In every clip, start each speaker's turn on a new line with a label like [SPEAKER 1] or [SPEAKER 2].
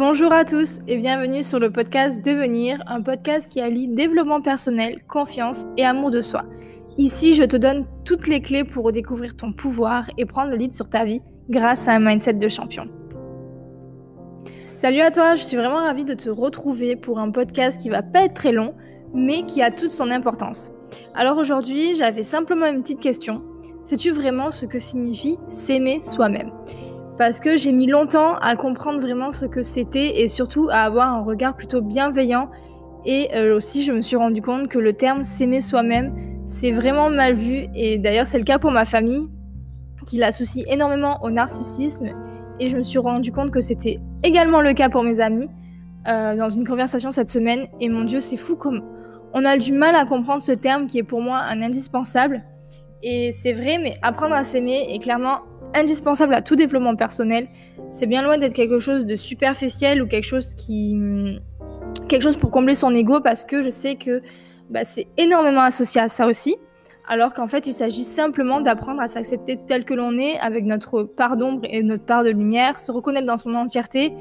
[SPEAKER 1] Bonjour à tous et bienvenue sur le podcast Devenir, un podcast qui allie développement personnel, confiance et amour de soi. Ici, je te donne toutes les clés pour redécouvrir ton pouvoir et prendre le lead sur ta vie grâce à un mindset de champion. Salut à toi, je suis vraiment ravie de te retrouver pour un podcast qui va pas être très long, mais qui a toute son importance. Alors aujourd'hui, j'avais simplement une petite question. Sais-tu vraiment ce que signifie s'aimer soi-même? Parce que j'ai mis longtemps à comprendre vraiment ce que c'était et surtout à avoir un regard plutôt bienveillant. Et euh, aussi, je me suis rendu compte que le terme s'aimer soi-même, c'est vraiment mal vu. Et d'ailleurs, c'est le cas pour ma famille, qui l'associe énormément au narcissisme. Et je me suis rendu compte que c'était également le cas pour mes amis euh, dans une conversation cette semaine. Et mon Dieu, c'est fou comme on a du mal à comprendre ce terme qui est pour moi un indispensable. Et c'est vrai, mais apprendre à s'aimer est clairement indispensable à tout développement personnel. C'est bien loin d'être quelque chose de superficiel ou quelque chose qui quelque chose pour combler son ego parce que je sais que bah, c'est énormément associé à ça aussi. Alors qu'en fait, il s'agit simplement d'apprendre à s'accepter tel que l'on est, avec notre part d'ombre et notre part de lumière, se reconnaître dans son entièreté,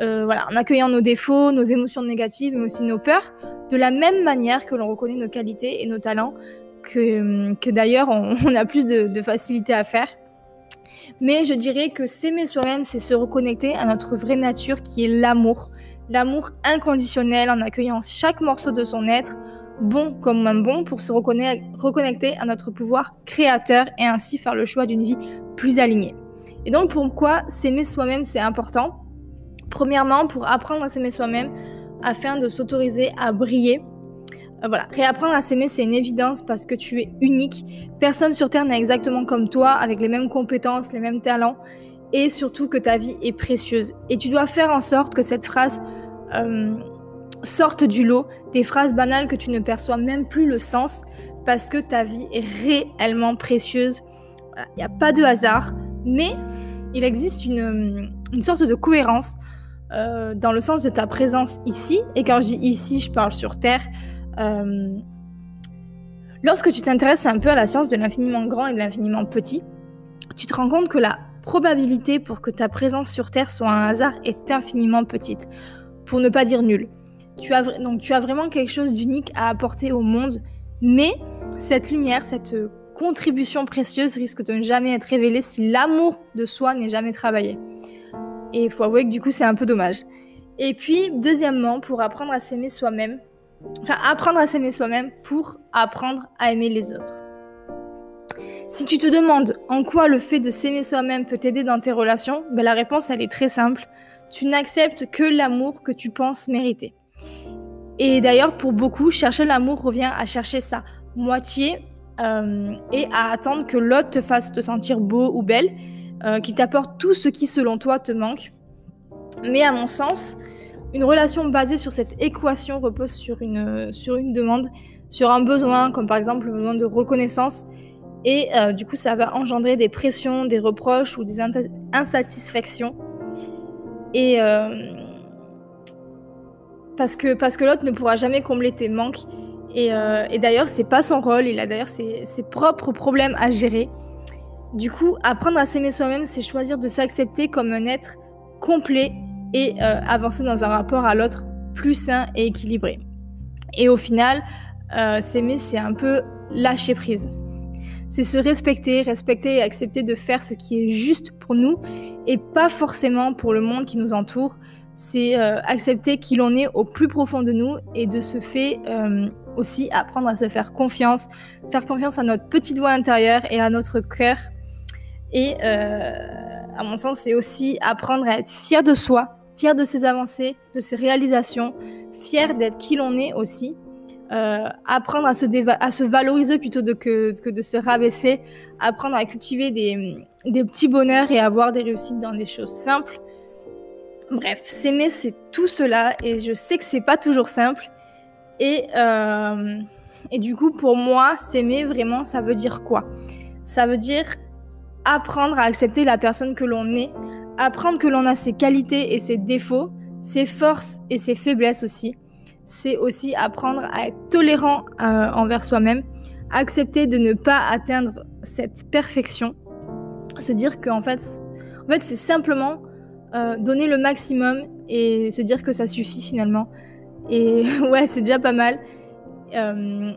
[SPEAKER 1] euh, voilà, en accueillant nos défauts, nos émotions négatives, mais aussi nos peurs, de la même manière que l'on reconnaît nos qualités et nos talents, que, que d'ailleurs on, a plus de facilité à faire. Mais je dirais que s'aimer soi-même, c'est se reconnecter à notre vraie nature qui est l'amour. L'amour inconditionnel en accueillant chaque morceau de son être, bon comme moins bon, pour se reconnecter à notre pouvoir créateur et ainsi faire le choix d'une vie plus alignée. Et donc pourquoi s'aimer soi-même c'est important? Premièrement, pour apprendre à s'aimer soi-même afin de s'autoriser à briller voilà, réapprendre à s'aimer, c'est une évidence parce que tu es unique. Personne sur Terre n'est exactement comme toi, avec les mêmes compétences, les mêmes talents, et surtout que ta vie est précieuse. Et tu dois faire en sorte que cette phrase euh, sorte du lot, des phrases banales que tu ne perçois même plus le sens, parce que ta vie est réellement précieuse. Il n'y a pas de hasard, mais il existe une, sorte de cohérence euh, dans le sens de ta présence ici. Et quand je dis ici, je parle sur Terre. Euh, lorsque tu t'intéresses un peu à la science de l'infiniment grand et de l'infiniment petit, tu te rends compte que la probabilité pour que ta présence sur Terre soit un hasard est infiniment petite, pour ne pas dire nulle. Tu as, donc tu as vraiment quelque chose d'unique à apporter au monde, mais cette lumière, cette contribution précieuse risque de ne jamais être révélée si l'amour de soi n'est jamais travaillé. Et il faut avouer que du coup c'est un peu dommage. Et puis, deuxièmement, pour apprendre à s'aimer soi-même, Enfin, apprendre à s'aimer soi-même pour apprendre à aimer les autres. Si tu te demandes en quoi le fait de s'aimer soi-même peut t'aider dans tes relations, ben la réponse elle est très simple. Tu n'acceptes que l'amour que tu penses mériter. Et d'ailleurs, pour beaucoup, chercher l'amour revient à chercher sa moitié euh, et à attendre que l'autre te fasse te sentir beau ou belle, euh, qu'il t'apporte tout ce qui selon toi te manque. Mais à mon sens, une relation basée sur cette équation repose sur une, sur une demande, sur un besoin, comme par exemple le besoin de reconnaissance. Et euh, du coup, ça va engendrer des pressions, des reproches ou des insatisfactions. Et euh, parce que, parce que l'autre ne pourra jamais combler tes manques. Et, euh, et d'ailleurs, c'est pas son rôle. Il a d'ailleurs ses, ses propres problèmes à gérer. Du coup, apprendre à s'aimer soi-même, c'est choisir de s'accepter comme un être complet et euh, avancer dans un rapport à l'autre plus sain et équilibré. Et au final, euh, s'aimer, c'est un peu lâcher prise. C'est se respecter, respecter et accepter de faire ce qui est juste pour nous et pas forcément pour le monde qui nous entoure. C'est euh, accepter qui l'on est au plus profond de nous et de ce fait aussi apprendre à se faire confiance, faire confiance à notre petite voix intérieure et à notre cœur. Et à mon sens, c'est aussi apprendre à être fier de soi fier de ses avancées, de ses réalisations, fier d'être qui l'on est aussi, euh, apprendre à se, valoriser plutôt que, de se rabaisser, apprendre à cultiver des, des, petits bonheurs et avoir des réussites dans des choses simples. Bref, s'aimer, c'est tout cela et je sais que c'est pas toujours simple. Et, euh, et du coup, pour moi, s'aimer vraiment, ça veut dire quoi? Ça veut dire apprendre à accepter la personne que l'on est, Apprendre que l'on a ses qualités et ses défauts, ses forces et ses faiblesses aussi. C'est aussi apprendre à être tolérant euh, envers soi-même, accepter de ne pas atteindre cette perfection, se dire qu'en fait, en fait c'est simplement euh, donner le maximum et se dire que ça suffit finalement. Et ouais, c'est déjà pas mal. Euh,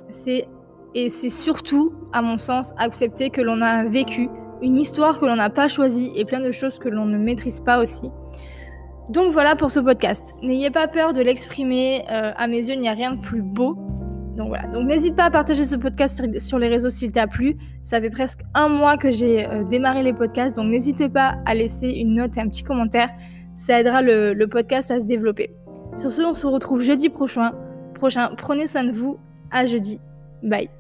[SPEAKER 1] et c'est surtout, à mon sens, accepter que l'on a vécu une histoire que l'on n'a pas choisie et plein de choses que l'on ne maîtrise pas aussi. Donc voilà pour ce podcast. N'ayez pas peur de l'exprimer. Euh, à mes yeux, il n'y a rien de plus beau. Donc voilà. Donc n'hésite pas à partager ce podcast sur, les réseaux s'il t'a plu. Ça fait presque un mois que j'ai euh, démarré les podcasts. Donc n'hésitez pas à laisser une note et un petit commentaire. Ça aidera le, le podcast à se développer. Sur ce, on se retrouve jeudi prochain. prochain. Prenez soin de vous. À jeudi. Bye.